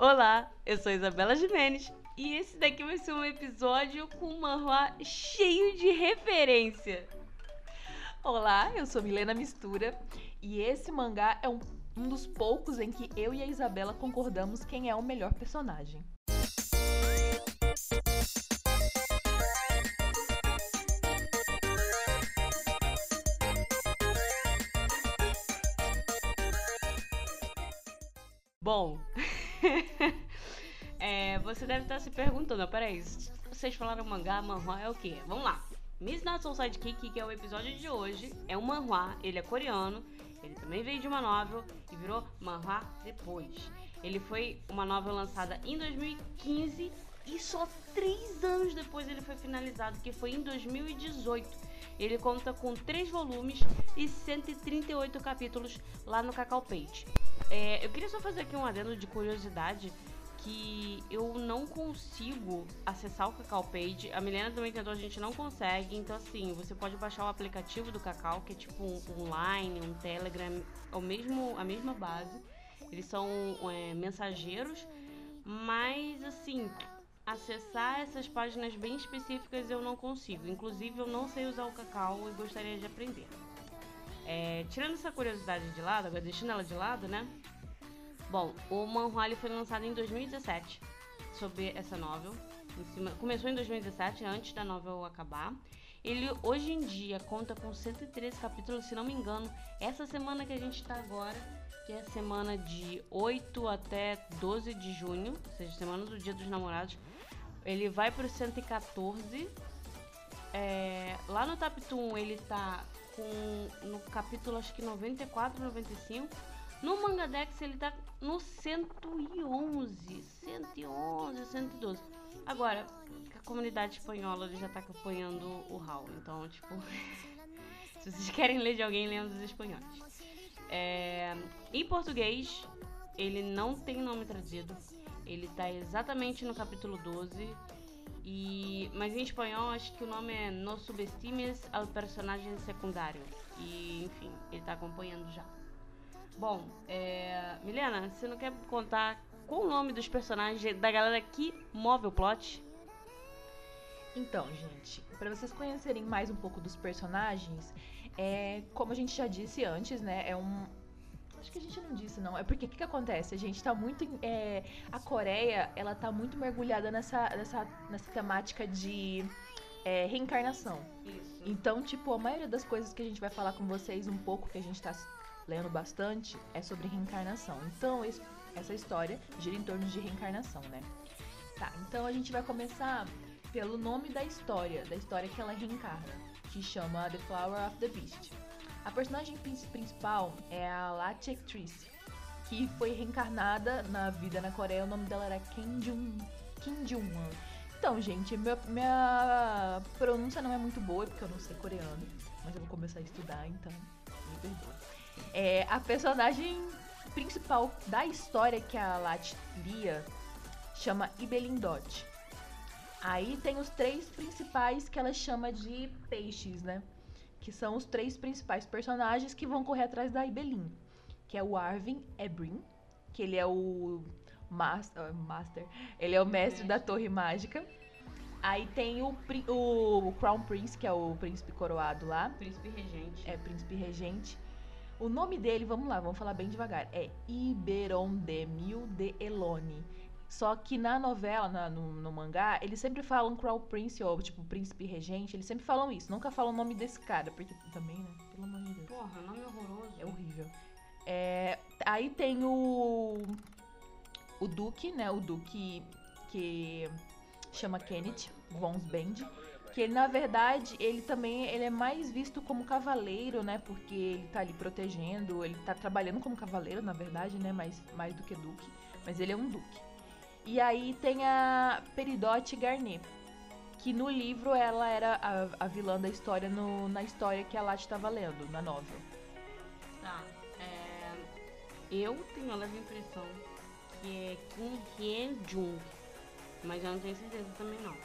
Olá, eu sou Isabela Jimenez e esse daqui vai ser um episódio com um manhua cheio de referência. Olá, eu sou Milena Mistura e esse mangá é um, um dos poucos em que eu e a Isabela concordamos quem é o melhor personagem. Bom, deve estar se perguntando, peraí, vocês falaram mangá, manhua é o quê? Vamos lá. Miss Not Soul Sidekick, que é o episódio de hoje, é um manhua, ele é coreano, ele também veio de uma novel e virou manhua depois. Ele foi uma novel lançada em 2015 e só três anos depois ele foi finalizado, que foi em 2018. Ele conta com três volumes e 138 capítulos lá no Cacau Page. É, eu queria só fazer aqui um adendo de curiosidade que eu não consigo acessar o Cacau Page. A Milena também tentou, a gente não consegue. Então, assim, você pode baixar o aplicativo do Cacau, que é tipo um, um Line, um Telegram, é o mesmo, a mesma base. Eles são é, mensageiros, mas, assim, acessar essas páginas bem específicas eu não consigo. Inclusive, eu não sei usar o Cacau e gostaria de aprender. É, tirando essa curiosidade de lado, agora deixando ela de lado, né? Bom, o Manhua foi lançado em 2017 sobre essa novel. Cima, começou em 2017, antes da novel acabar. Ele hoje em dia conta com 113 capítulos, se não me engano. Essa semana que a gente está agora, que é a semana de 8 até 12 de junho, ou seja, semana do Dia dos Namorados, ele vai para o 114. É, lá no Taptoon ele está com no capítulo acho que 94, 95. No Mangadex ele tá no 111, 111, 112. Agora, a comunidade espanhola já tá acompanhando o Hall, então, tipo, se vocês querem ler de alguém, leiam dos espanhóis. É, em português, ele não tem nome traduzido. Ele tá exatamente no capítulo 12 e, mas em espanhol acho que o nome é No Subestimes al Personagem Secundário. E enfim, ele tá acompanhando já. Bom, é... Milena, você não quer contar qual o nome dos personagens da galera que move o plot? Então, gente, para vocês conhecerem mais um pouco dos personagens, é, como a gente já disse antes, né, é um, Acho que a gente não disse, não. É porque o que, que, acontece? A gente tá muito. É, a Coreia, ela tá muito mergulhada nessa, nessa, nessa temática de é, reencarnação. Isso. Então, tipo, a maioria das coisas que a gente vai falar com vocês, um pouco que a gente tá lendo bastante, é sobre reencarnação. Então, essa história gira em torno de reencarnação, né? Tá, então a gente vai começar pelo nome da história, da história que ela reencarna, que chama The Flower of the Beast. A personagem principal é a Lachectrice, que foi reencarnada na vida na Coreia. O nome dela era Kim Jung, Kim Jung Então, gente, minha, minha pronúncia não é muito boa, porque eu não sei coreano. Mas eu vou começar a estudar, então me perdoa. É, a personagem principal da história que a Lat lia chama Ibelindot. Aí tem os três principais que ela chama de peixes, né? que são os três principais personagens que vão correr atrás da Ibelin, que é o Arvin Ebrin, que ele é o master, master ele é o mestre da Torre Mágica. Aí tem o, o Crown Prince, que é o príncipe coroado lá. Príncipe regente. É, príncipe regente. O nome dele, vamos lá, vamos falar bem devagar, é Iberondemil de Elone. Só que na novela, na, no, no, mangá, eles sempre falam Crown Prince ou tipo Príncipe Regente, eles sempre falam isso, nunca falam o nome desse cara, porque também, né? Pelo amor de Deus. Porra, nome horroroso. É horrível. É, aí tem o. O Duque, né? O Duque que chama Kenneth Von Band. Que ele, na verdade, ele também ele é mais visto como cavaleiro, né? Porque ele tá ali protegendo, ele tá trabalhando como cavaleiro, na verdade, né? Mais, mais do que duque. Mas ele é um duque. E aí tem a Peridote Garnet, que no livro ela era a, a vilã da história no, na história que a Lat estava lendo, na novela. Tá. É... Eu tenho a leve impressão que é Kim Hye Jung, mas eu não tenho certeza também não.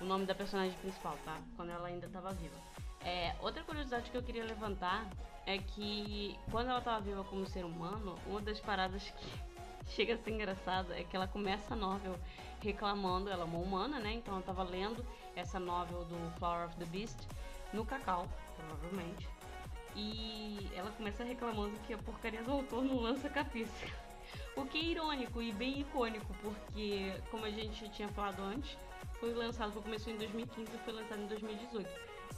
O nome da personagem principal, tá? Quando ela ainda estava viva. É, outra curiosidade que eu queria levantar é que quando ela estava viva como ser humano, uma das paradas que chega a ser engraçado é que ela começa a novel reclamando, ela é uma humana, né? Então ela tava lendo essa novel do Flower of the Beast no Cacau, provavelmente. E ela começa reclamando que a porcaria do autor não lança capítulo. O que é irônico e bem icônico, porque, como a gente tinha falado antes, foi lançado, começou em 2015 e foi lançado em 2018.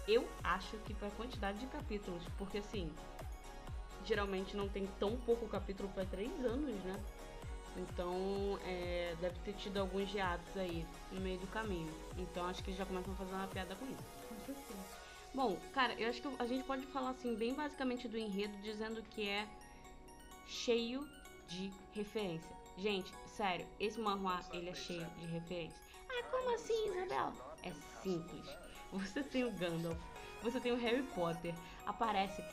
Eu acho que foi a quantidade de capítulos, porque assim, geralmente não tem tão pouco capítulo para três anos, né? Então, é, deve ter tido alguns hiatos aí no meio do caminho. Então, acho que eles já começam a fazer uma piada com isso. Com certeza. Bom, cara, eu acho que a gente pode falar assim, bem basicamente do enredo, dizendo que é cheio de referência. Gente, sério, esse manhwa, ele é cheio de referência. Ah, como assim, Isabel? É simples. Você tem o Gandalf, você tem o Harry Potter, aparece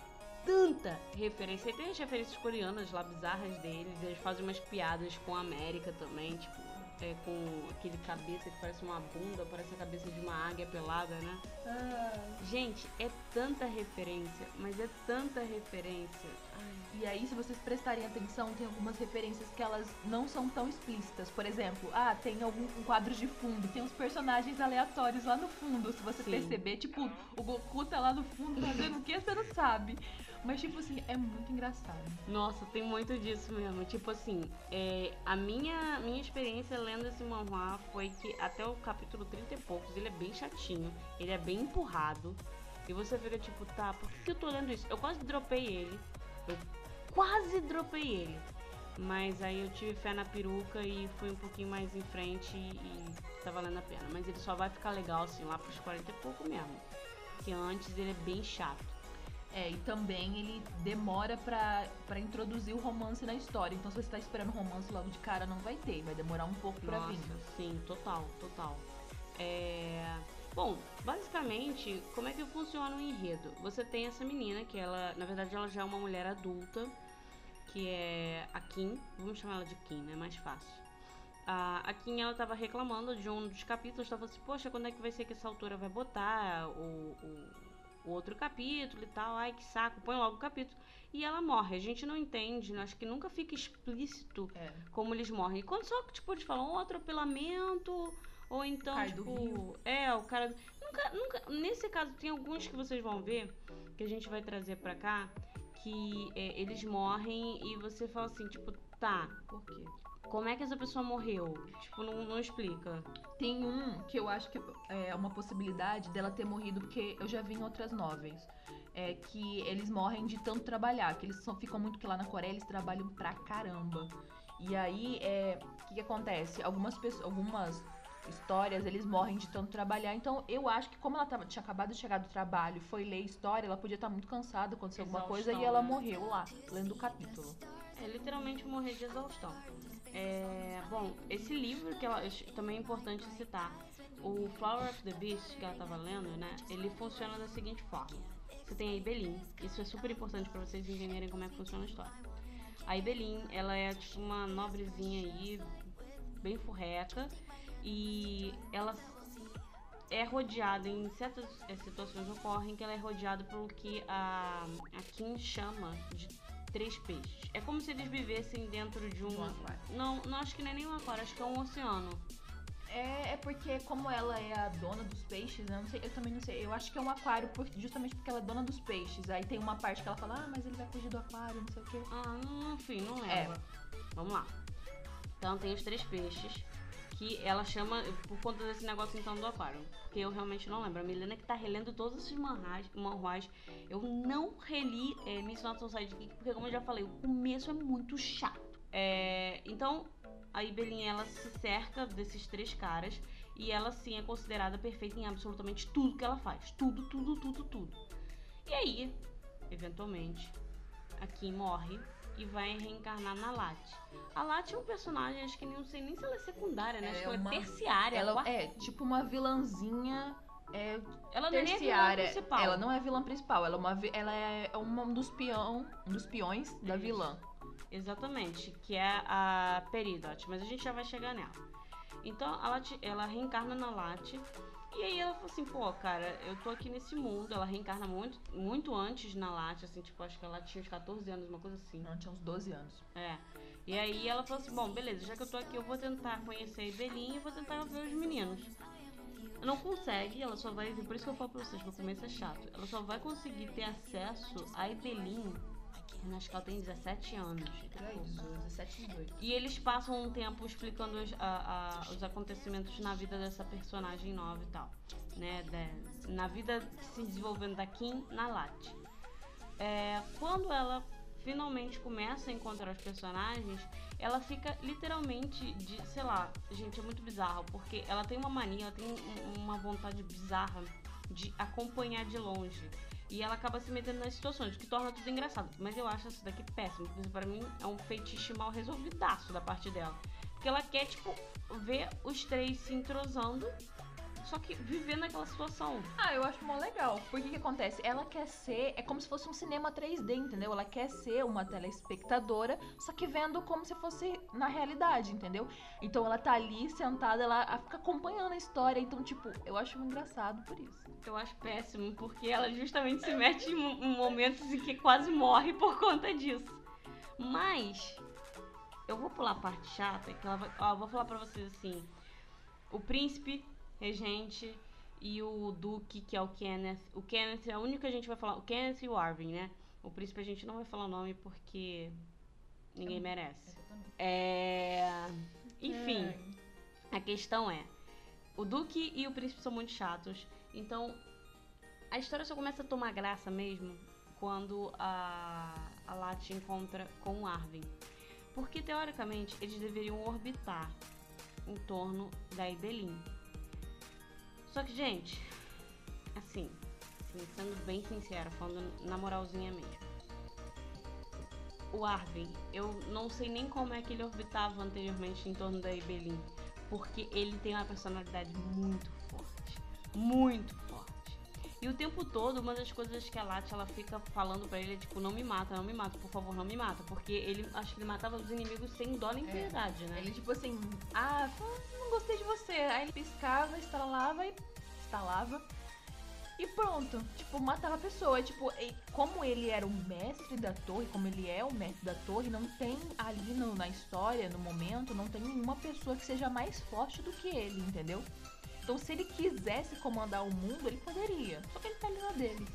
tanta referência. E tem as referências coreanas lá, bizarras deles. Eles fazem umas piadas com a América também, tipo, é, com aquele cabeça que parece uma bunda, parece a cabeça de uma águia pelada, né? Ah, Gente, é tanta referência, mas é tanta referência. e aí, se vocês prestarem atenção, tem algumas referências que elas não são tão explícitas. Por exemplo, ah, tem algum um quadros de fundo, tem uns personagens aleatórios lá no fundo. Se você Sim. perceber, tipo, o Goku tá lá no fundo fazendo o que você não sabe. Mas, tipo assim, é muito engraçado. Nossa, tem muito disso mesmo. Tipo assim, é, a minha, minha experiência lendo esse manhwa foi que até o capítulo 30 e poucos ele é bem chatinho, ele é bem empurrado. E você fica tipo, tá, por que, que eu tô lendo isso? Eu quase dropei ele. Eu quase dropei ele. Mas aí eu tive fé na peruca e fui um pouquinho mais em frente e, tá valendo a pena. Mas ele só vai ficar legal assim lá pros 40 e pouco mesmo. Porque antes ele é bem chato. É, e também ele demora pra introduzir o romance na história. Então, se você tá esperando romance logo de cara, não vai ter. Vai demorar um pouco pra Nossa, vir. sim, total, total. É... Bom, basicamente, como é que funciona o enredo? Você tem essa menina que ela, na verdade, ela já é uma mulher adulta, que é a Kim. Vamos chamar ela de Kim, né? Mais fácil. A, a Kim, ela tava reclamando de um dos capítulos, tava assim, poxa, quando é que vai ser que essa autora vai botar o, o outro capítulo e tal? Ai, que saco, põe logo o capítulo. E ela morre. A gente não entende, né? acho que nunca fica explícito É. como eles morrem. E quando só, tipo, eles falam um atropelamento, ou então, Cai tipo. É, o cara. Nunca, nunca. Nesse caso, tem alguns que vocês vão ver, que a gente vai trazer pra cá, que é, eles morrem e você fala assim, tipo, tá, Por quê? Como é que essa pessoa morreu? Tipo, não, não explica. Tem um que eu acho que é uma possibilidade dela ter morrido, porque eu já vi em outras novels. É que eles morrem de tanto trabalhar, que eles só ficam muito que lá na Coreia eles trabalham pra caramba. E aí, é, o que, que acontece? Algumas pessoas, algumas histórias, eles morrem de tanto trabalhar. Então, eu acho que como ela tava, tinha acabado de chegar do trabalho e foi ler história, ela podia estar muito cansada, aconteceu alguma coisa, e ela né? morreu lá, lendo o capítulo. É literalmente morrer de exaustão. É, bom, esse livro que ela, também é importante citar. O Flower of the Beast que ela tava lendo, né? Ele funciona da seguinte forma. Você tem a Ibelin, isso é super importante pra vocês entenderem como é que funciona a história. A Ibelin, ela é tipo uma nobrezinha aí, bem furreca, e ela é rodeada em certas eh, situações ocorrem que ela é rodeada pelo que a, a Kim chama de três peixes. É como se eles vivessem dentro de um. Um aquário. Não, não acho que não é nem um aquário, acho que é um oceano. É, é porque como ela é a dona dos peixes? Eu, não sei, eu também não sei. Eu acho que é um aquário por- justamente porque ela é dona dos peixes. Aí tem uma parte que ela fala, ah, mas ele vai fugir do aquário, não sei o quê. Ah, não, enfim, não É. lembro. Vamos lá. Então tem os três peixes que ela chama por conta desse negócio então do aquário. Porque eu realmente não lembro. A Milena que tá relendo todos esses manhás, manhuás. Eu não reli é, Miss Not So Sidekick, porque como eu já falei, o começo é muito chato. É, então, a Ibelinha ela se cerca desses três caras e ela sim é considerada perfeita em absolutamente tudo que ela faz. Tudo, tudo, tudo, tudo. E aí, eventualmente, a Kim morre e vai reencarnar na Lati. A Lati é um personagem, acho que não sei nem se ela é secundária, né? Ela acho é que ela uma- é terciária. Ela quarta- é tipo uma vilãzinha é, ela não é terciária. principal. Ela não é a vilã principal, ela é, uma, ela é uma- um dos peão, um dos peões da Isso. vilã. Exatamente, que é a Peridot, mas a gente já vai chegar nela. Então a Lati, ela reencarna na Lati. E aí ela fala assim, pô, cara, eu tô aqui nesse mundo. Ela reencarna muito, muito antes na Lati, assim, tipo, acho que ela tinha uns 14 anos, uma coisa assim. Ela tinha uns 12 anos. É. E aí ela falou assim, bom, beleza, já que eu tô aqui, eu vou tentar conhecer a Ibelin e vou tentar ver os meninos. Não consegue, ela só vai. Por isso que eu falo pra vocês que o começo é chato. Ela só vai conseguir ter acesso a Ibelin. Acho que ela tem 17 anos. Por aí, 17, 18. E eles passam um tempo explicando os, a- a- os acontecimentos na vida dessa personagem nova e tal. Né? Da- na vida se desenvolvendo da Kim na Lat. É, quando ela finalmente começa a encontrar os personagens, ela fica literalmente de, sei lá, gente, é muito bizarro, porque ela tem uma mania, ela tem um- uma vontade bizarra de acompanhar de longe. E ela acaba se metendo nas situações, o que torna tudo engraçado. Mas eu acho isso daqui péssimo, porque pra mim é um feitiço mal resolvidaço da parte dela. Porque ela quer, tipo, ver os três se entrosando, só que vivendo aquela situação. Ah, eu acho mó legal. Porque o que acontece? Ela quer ser. É como se fosse um cinema 3D, entendeu? Ela quer ser uma telespectadora, só que vendo como se fosse na realidade, entendeu? Então ela tá ali sentada, ela fica acompanhando a história. Então, tipo, eu acho engraçado por isso. Eu acho péssimo, porque ela justamente se mete em mo- em momentos em que quase morre por conta disso. Mas, eu vou pular a parte chata, que ela vai. Ó, eu vou falar pra vocês assim: o príncipe, regente, e o duque, que é o Kenneth. O Kenneth é o único que a gente vai falar. O Kenneth e o Arvin, né? O príncipe a gente não vai falar o nome porque ninguém merece. É. Enfim. A questão é, o Duque e o Príncipe são muito chatos, então a história só começa a tomar graça mesmo quando a, a Lat encontra com o Arvin. Porque, teoricamente, eles deveriam orbitar em torno da Ibelin. Só que, gente, assim, assim, sendo bem sincera, falando na moralzinha mesmo. O Arvin, eu não sei nem como é que ele orbitava anteriormente em torno da Ibelin. Porque ele tem uma personalidade muito forte. Muito forte. E o tempo todo, uma das coisas que a Lat ela fica falando pra ele é tipo, não me mata, não me mata, por favor, não me mata. Porque ele acho que ele matava os inimigos sem dó nem É. piedade, né? Ele, tipo assim, ah, gostei de você. Aí ele piscava, estalava e estalava. E pronto, tipo, matava a pessoa. Tipo, como ele era o mestre da torre, como ele é o mestre da torre, não tem ali no- na história, no momento, não tem nenhuma pessoa que seja mais forte do que ele, entendeu? Então, se ele quisesse comandar o mundo, ele poderia. Só que ele tá ali na dele.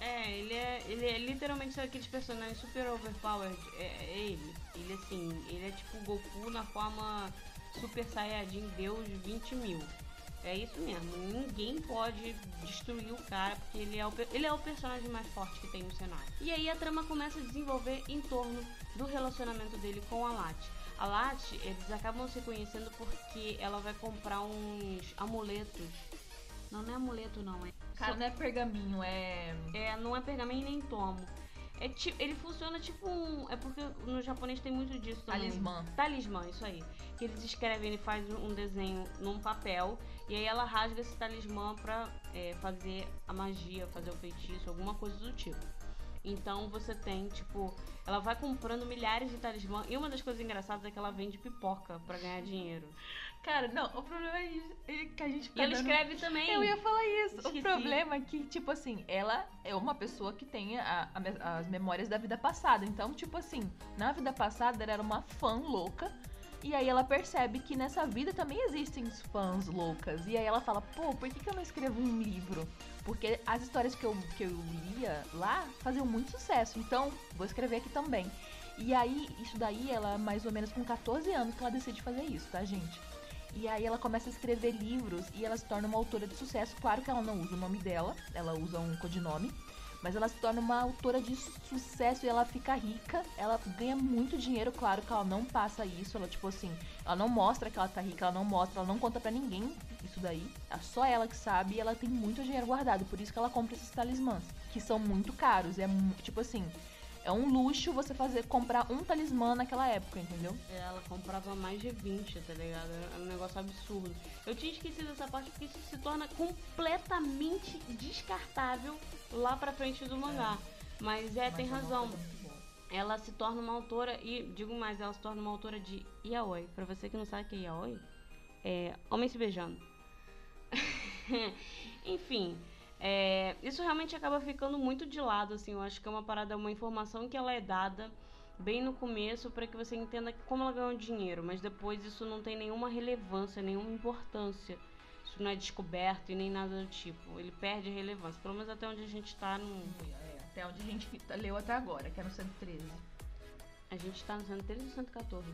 É, ele é, ele é literalmente aqueles personagens super overpowered. É, é ele. Ele assim, ele é tipo Goku na forma Super Saiyajin Deus 20 mil. É isso mesmo. Ninguém pode destruir o cara, porque ele é o, ele é o personagem mais forte que tem no cenário. E aí a trama começa a desenvolver em torno do relacionamento dele com a Lat. A Lat, eles acabam se conhecendo porque ela vai comprar uns amuletos. Não, não é amuleto não, é. Cara, não é pergaminho, é. É, não é pergaminho nem tomo. É ti- ele funciona tipo um. É porque no japonês tem muito disso também. Talismã. Talismã, isso aí. Que eles escrevem, ele faz um desenho num papel e aí ela rasga esse talismã pra é, fazer a magia, fazer o feitiço, alguma coisa do tipo. Então você tem, tipo, ela vai comprando milhares de talismã e uma das coisas engraçadas é que ela vende pipoca pra ganhar dinheiro. Cara, não, o problema é é que a gente E fica ela dando- escreve também. Eu ia falar isso. Esqueci. O problema é que, tipo assim, ela é uma pessoa que tem a- a as memórias da vida passada. Então, tipo assim, na vida passada ela era uma fã louca. E aí ela percebe que nessa vida também existem fãs loucas. E aí ela fala, pô, por que, que eu não escrevo um livro? Porque as histórias que eu, que eu lia lá faziam muito sucesso. Então, vou escrever aqui também. E aí, isso daí, ela mais ou menos com 14 anos que ela decide fazer isso, tá, gente? E aí ela começa a escrever livros e ela se torna uma autora de sucesso. Claro que ela não usa o nome dela, ela usa um codinome. Mas ela se torna uma autora de sucesso e ela fica rica. Ela ganha muito dinheiro, claro que ela não passa isso. Ela, tipo assim, ela não mostra que ela tá rica, ela não mostra, ela não conta pra ninguém isso daí. É só ela que sabe e ela tem muito dinheiro guardado. Por isso que ela compra esses talismãs, que são muito caros. É tipo assim, é um luxo você fazer comprar um talismã naquela época, entendeu? Ela comprava mais de 20, tá ligado? Era um negócio absurdo. Eu tinha esquecido essa parte porque isso se torna completamente descartável lá pra frente do mangá. Mas é, tem razão. Ela se torna uma autora, e digo mais, ela se torna uma autora de yaoi. Pra você que não sabe o que é yaoi, é homem se beijando. Enfim, é, isso realmente acaba ficando muito de lado, assim. Eu acho que é uma parada, uma informação que ela é dada. bem no começo para que você entenda como ela ganhou dinheiro, mas depois isso não tem nenhuma relevância, nenhuma importância. Isso não é descoberto e nem nada do tipo. Ele perde a relevância, pelo menos até onde a gente tá no. É, até onde a gente leu até agora, que é no 113. A gente tá no 113 ou 114?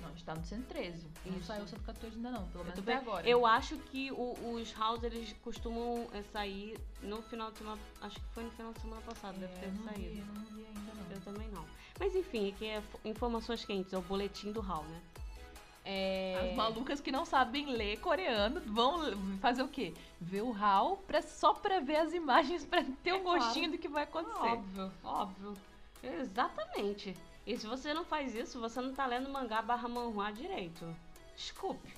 Não, a gente tá no 113. Não Isso. saiu o 114 ainda não, pelo menos até agora. eu acho que o- os house eles costumam é, sair no final de semana. Acho que foi no final de semana passado, deve É, ter eu não saído. Vi, eu não vi ainda não. Eu também não. Mas enfim, aqui é fo- informações quentes, é o boletim do Hal, né? É... As malucas que não sabem ler coreano vão fazer o quê? Ver o HAL pra, só pra ver as imagens, pra ter É um claro. gostinho do que vai acontecer. Óbvio, óbvio. Exatamente. E se você não faz isso, você não tá lendo mangá barra manhua direito. Desculpe.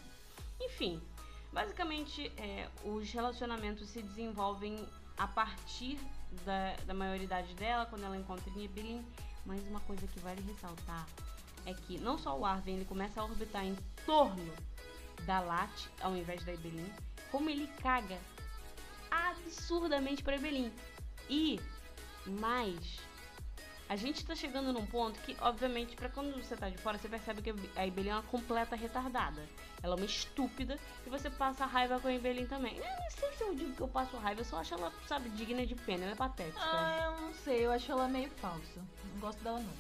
Enfim, basicamente, é, os relacionamentos se desenvolvem a partir da, da maioridade dela, quando ela encontra Nibelin. Mas uma coisa que vale ressaltar é que não só o Arven ele começa a orbitar em torno da Lat, ao invés da Ibelin, como ele caga absurdamente pra Ibelin. E mais, a gente tá chegando num ponto que, obviamente, pra quando você tá de fora, você percebe que a Ibelin é uma completa retardada. Ela é uma estúpida e você passa raiva com a Ibelin também. Eu não sei se eu digo que eu passo raiva, eu só acho ela, sabe, digna de pena, ela é patética. Ah, eu não sei, eu acho ela meio falsa. Não gosto dela não.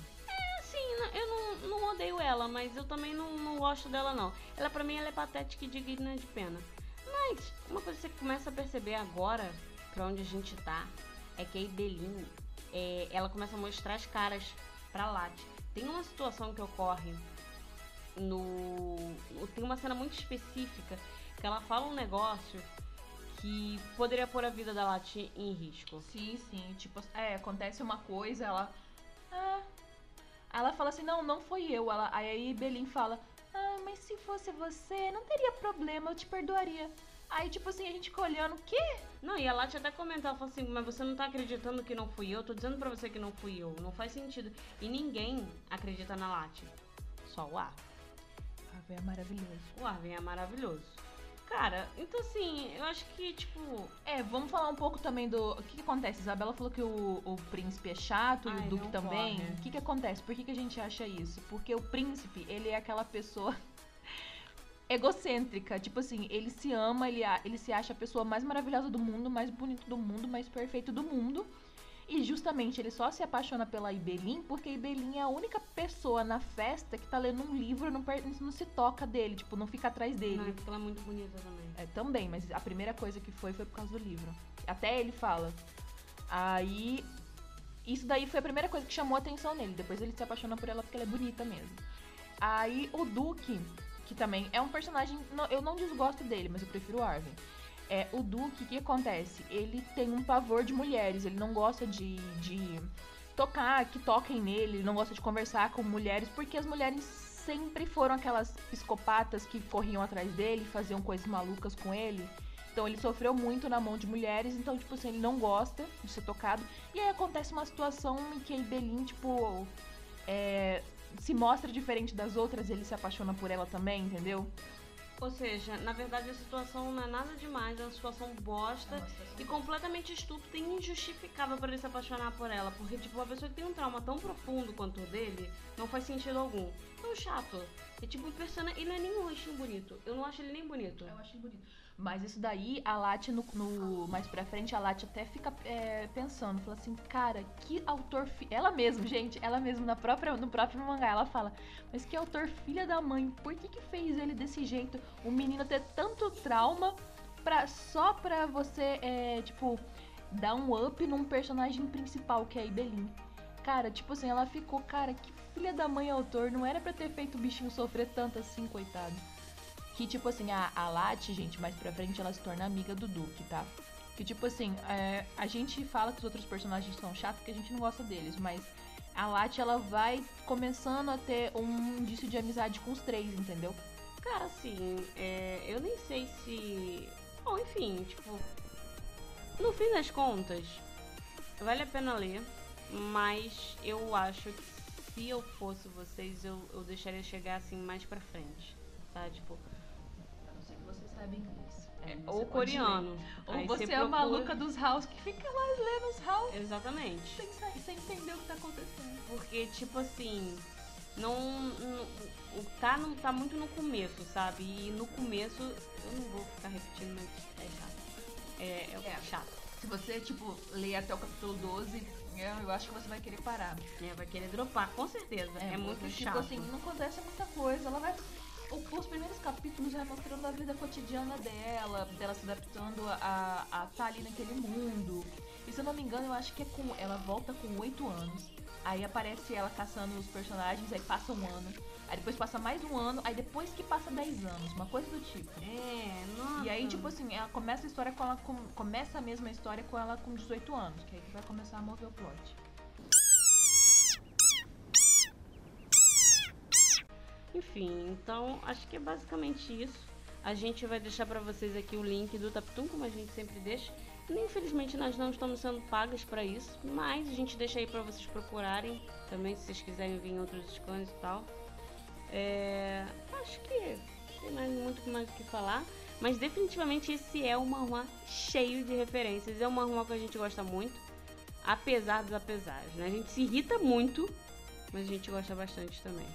Assim, eu não, não odeio ela, mas eu também não, não gosto dela, não. Ela, pra mim, ela é patética e digna de pena. Mas, uma coisa que você começa a perceber agora, pra onde a gente tá, é que a Ibelin, é, ela começa a mostrar as caras pra Lati. Tem uma situação que ocorre no... Tem uma cena muito específica que ela fala um negócio que poderia pôr a vida da Lati em risco. Sim, sim. Tipo, é, acontece uma coisa, ela. Ah. Ela fala assim, não, não foi eu. Ela, aí Belin fala, ah, mas se fosse você, não teria problema, eu te perdoaria. Aí, tipo assim, a gente fica olhando, o quê? Não, e a Lati até comentou, ela falou assim, mas você não tá acreditando que não fui eu? Tô dizendo pra você que não fui eu. Não faz sentido. E ninguém acredita na Lati. Só o Ar. Ah, é maravilhoso. O Arvin é maravilhoso. Cara, então assim, eu acho que, tipo... É, vamos falar um pouco também do. O que, que acontece? Isabela falou que o, o príncipe é chato e Ai, o Duque também. corre. O que, que acontece? Por que, que a gente acha isso? Porque o príncipe, ele é aquela pessoa egocêntrica. Tipo assim, ele se ama, ele, ele se acha a pessoa mais maravilhosa do mundo, mais bonito do mundo, mais perfeito do mundo. E justamente ele só se apaixona pela Ibelin porque a Ibelin é a única pessoa na festa que tá lendo um livro e não, não se toca dele, tipo, não fica atrás dele. Não, é porque ela é muito bonita também. É, também, mas a primeira coisa que foi foi por causa do livro. Até ele fala. Aí. Isso daí foi a primeira coisa que chamou a atenção nele. Depois ele se apaixona por ela porque ela é bonita mesmo. Aí o Duque, que também é um personagem. Eu não desgosto dele, mas eu prefiro o Arwen. É, o Duque, o que acontece? Ele tem um pavor de mulheres. Ele não gosta de, de tocar, que toquem nele. Ele não gosta de conversar com mulheres, porque as mulheres sempre foram aquelas psicopatas que corriam atrás dele, faziam coisas malucas com ele. Então ele sofreu muito na mão de mulheres, então, tipo assim, ele não gosta de ser tocado. E aí acontece uma situação em que a Ibelin, tipo, é, se mostra diferente das outras, ele se apaixona por ela também, entendeu? Ou seja, na verdade a situação não é nada demais, é uma situação bosta e completamente estúpida e injustificável para ele se apaixonar por ela. Porque, tipo, uma pessoa que tem um trauma tão profundo quanto o dele, não faz sentido algum. É um chato. É tipo personagem. Ele não é nem um rostinho bonito. Eu não acho ele nem bonito. Eu achei bonito. Mas isso daí, a Lati, no, no- mais pra frente, a Lati até fica é, pensando, fala assim, cara, que autor. Fi... Ela mesma, gente, ela mesma, na própria, no próprio mangá, ela fala, mas que autor filha da mãe, por que, que fez ele desse jeito? O menino ter tanto trauma pra, só pra você, é, tipo, dar um up num personagem principal, que é a Ibelin. Cara, tipo assim, ela ficou, cara, que filha da mãe autor, não era pra ter feito o bichinho sofrer tanto assim, coitado. Que, tipo assim, a, a Lati, gente, mais pra frente, ela se torna amiga do Duque, tá? Que, tipo assim, é, a gente fala que os outros personagens são chatos porque a gente não gosta deles, mas a Lati, ela vai começando a ter um indício de amizade com os três, entendeu? Cara, assim, é, eu nem sei se. Bom, enfim, tipo. No fim das contas, vale a pena ler, mas eu acho que se eu fosse vocês, eu, eu deixaria chegar assim mais pra frente. Tá? Tipo, A não ser que você saiba inglês. É, Ou coreano. Ou Aí você é a procura- maluca dos house que fica lá lendo os house Exatamente. sem, sem entender o que tá acontecendo. Porque, tipo assim, não. não tá, não, tá muito no começo, sabe? E no começo, eu não vou ficar repetindo, mas é chato. É, é, É. chato. Se você, tipo, ler até o capítulo 12, eu, eu acho que você vai querer parar. É, vai querer dropar, com certeza. É, muito porque, chato. Tipo assim, não acontece muita coisa. Ela vai. Os primeiros capítulos vai mostrando a vida cotidiana dela, dela se adaptando a a estar ali naquele mundo. E se eu não me engano, eu acho que é com. Ela volta com 8 anos. Aí aparece ela caçando os personagens, aí passa um ano. Aí depois passa mais um ano, aí depois que passa 10 anos, uma coisa do tipo. É, nossa. E aí, tipo assim, ela começa a história com ela com, começa a mesma história com ela com 18 anos, que aí que vai começar a mover o plot. Enfim, então acho que é basicamente isso. A gente vai deixar pra vocês aqui o link do Taptum, como a gente sempre deixa. Infelizmente nós não estamos sendo pagas pra isso, mas a gente deixa aí pra vocês procurarem também, se vocês quiserem vir em outros scans e tal. É, acho que tem mais, muito mais o que falar, mas definitivamente esse é um manhwa cheio de referências. É um manhwa que a gente gosta muito, apesar dos apesares, né? A gente se irrita muito, mas a gente gosta bastante também.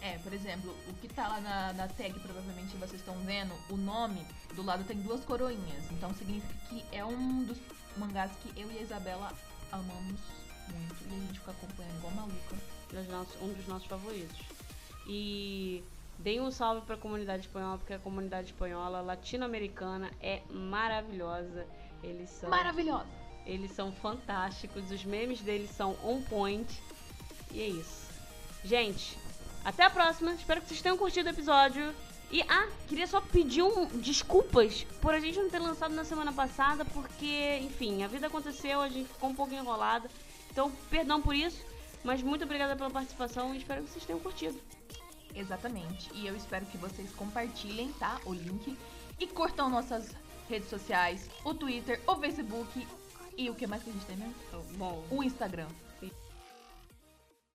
É, por exemplo, o que tá lá na, na tag, provavelmente vocês estão vendo, o nome do lado tem duas coroinhas. Então significa que é um dos mangás que eu e a Isabela amamos muito. E a gente fica acompanhando igual maluca. um dos nossos favoritos. E deem um salve para a comunidade espanhola, porque a comunidade espanhola latino-americana é maravilhosa. Eles são, Maravilhosa! eles são fantásticos, os memes deles são on point. E é isso. Gente, até a próxima. Espero que vocês tenham curtido o episódio. E ah, queria só pedir um desculpas por a gente não ter lançado na semana passada, porque, enfim, a vida aconteceu, a gente ficou um pouco enrolada. Então, perdão por isso, mas muito obrigada pela participação e espero que vocês tenham curtido. Exatamente. E eu espero que vocês compartilhem, tá? O link. E curtam nossas redes sociais, o Twitter, o Facebook e o que mais que a gente tem mesmo? Bom, O Instagram.